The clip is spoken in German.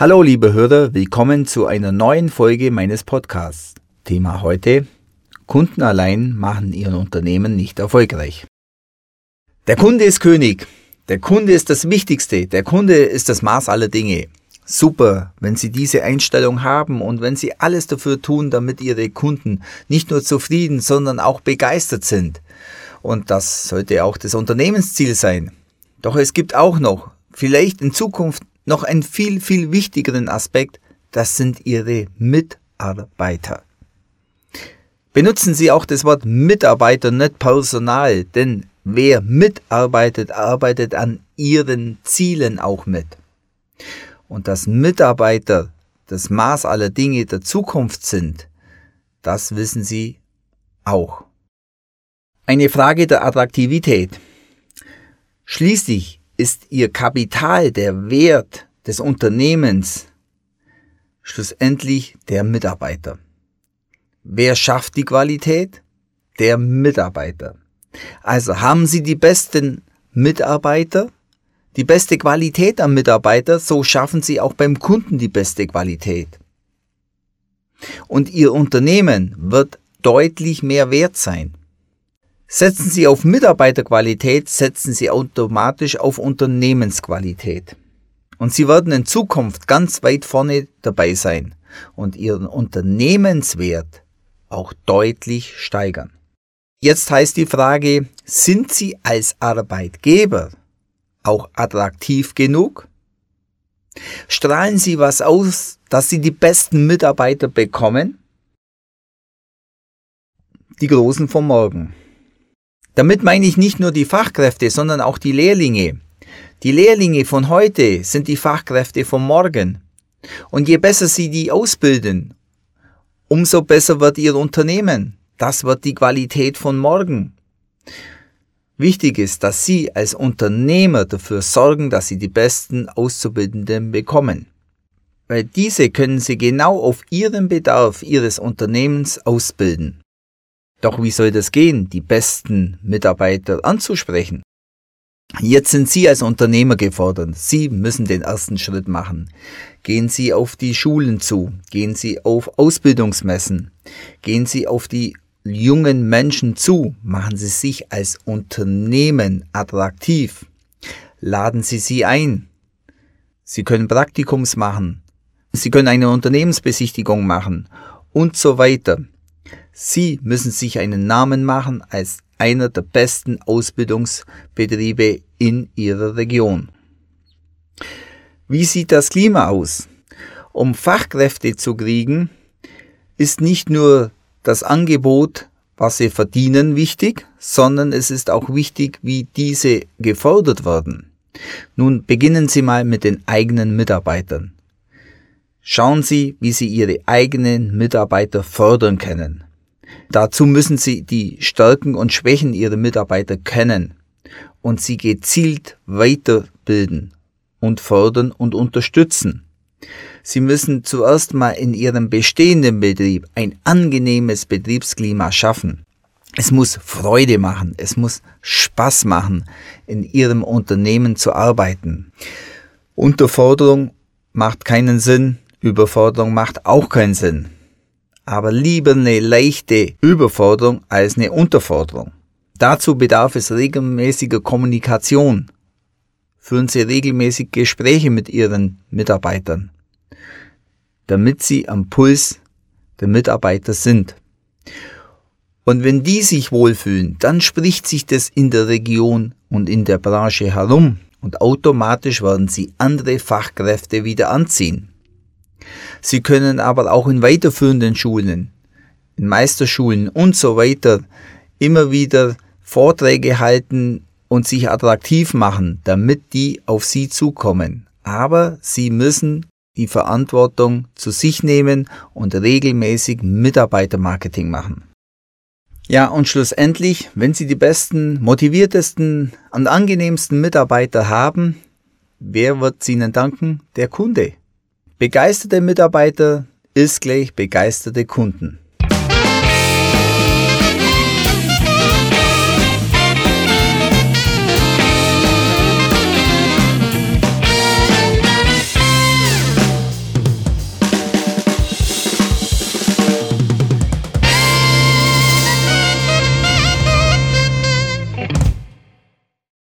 Hallo liebe Hörer, willkommen zu einer neuen Folge meines Podcasts. Thema heute, Kunden allein machen Ihren Unternehmen nicht erfolgreich. Der Kunde ist König. Der Kunde ist das Wichtigste. Der Kunde ist das Maß aller Dinge. Super, wenn Sie diese Einstellung haben und wenn Sie alles dafür tun, damit Ihre Kunden nicht nur zufrieden, sondern auch begeistert sind. Und das sollte auch das Unternehmensziel sein. Doch es gibt auch noch, vielleicht in Zukunft noch einen viel, viel wichtigeren Aspekt, das sind Ihre Mitarbeiter. Benutzen Sie auch das Wort Mitarbeiter, nicht Personal, denn wer mitarbeitet, arbeitet an Ihren Zielen auch mit. Und dass Mitarbeiter das Maß aller Dinge der Zukunft sind, das wissen Sie auch. Eine Frage der Attraktivität. Schließlich ist Ihr Kapital der Wert des Unternehmens schlussendlich der Mitarbeiter. Wer schafft die Qualität? Der Mitarbeiter. Also haben Sie die besten Mitarbeiter, die beste Qualität am Mitarbeiter, so schaffen Sie auch beim Kunden die beste Qualität. Und Ihr Unternehmen wird deutlich mehr wert sein. Setzen Sie auf Mitarbeiterqualität, setzen Sie automatisch auf Unternehmensqualität. Und Sie werden in Zukunft ganz weit vorne dabei sein und Ihren Unternehmenswert auch deutlich steigern. Jetzt heißt die Frage, sind Sie als Arbeitgeber auch attraktiv genug? Strahlen Sie was aus, dass Sie die besten Mitarbeiter bekommen? Die Großen vom Morgen. Damit meine ich nicht nur die Fachkräfte, sondern auch die Lehrlinge. Die Lehrlinge von heute sind die Fachkräfte von morgen. Und je besser Sie die ausbilden, umso besser wird Ihr Unternehmen. Das wird die Qualität von morgen. Wichtig ist, dass Sie als Unternehmer dafür sorgen, dass Sie die besten Auszubildenden bekommen. Weil diese können Sie genau auf Ihren Bedarf Ihres Unternehmens ausbilden. Doch wie soll das gehen, die besten Mitarbeiter anzusprechen? Jetzt sind Sie als Unternehmer gefordert. Sie müssen den ersten Schritt machen. Gehen Sie auf die Schulen zu. Gehen Sie auf Ausbildungsmessen. Gehen Sie auf die jungen Menschen zu. Machen Sie sich als Unternehmen attraktiv. Laden Sie sie ein. Sie können Praktikums machen. Sie können eine Unternehmensbesichtigung machen und so weiter. Sie müssen sich einen Namen machen als einer der besten Ausbildungsbetriebe in Ihrer Region. Wie sieht das Klima aus? Um Fachkräfte zu kriegen, ist nicht nur das Angebot, was sie verdienen, wichtig, sondern es ist auch wichtig, wie diese gefordert werden. Nun beginnen Sie mal mit den eigenen Mitarbeitern. Schauen Sie, wie Sie Ihre eigenen Mitarbeiter fördern können. Dazu müssen Sie die Stärken und Schwächen Ihrer Mitarbeiter kennen und sie gezielt weiterbilden und fördern und unterstützen. Sie müssen zuerst mal in Ihrem bestehenden Betrieb ein angenehmes Betriebsklima schaffen. Es muss Freude machen, es muss Spaß machen, in Ihrem Unternehmen zu arbeiten. Unterforderung macht keinen Sinn, Überforderung macht auch keinen Sinn aber lieber eine leichte Überforderung als eine Unterforderung. Dazu bedarf es regelmäßiger Kommunikation. Führen Sie regelmäßig Gespräche mit Ihren Mitarbeitern, damit Sie am Puls der Mitarbeiter sind. Und wenn die sich wohlfühlen, dann spricht sich das in der Region und in der Branche herum und automatisch werden Sie andere Fachkräfte wieder anziehen. Sie können aber auch in weiterführenden Schulen, in Meisterschulen und so weiter immer wieder Vorträge halten und sich attraktiv machen, damit die auf Sie zukommen. Aber Sie müssen die Verantwortung zu sich nehmen und regelmäßig Mitarbeitermarketing machen. Ja, und schlussendlich, wenn Sie die besten, motiviertesten und angenehmsten Mitarbeiter haben, wer wird Ihnen danken? Der Kunde. Begeisterte Mitarbeiter ist gleich begeisterte Kunden.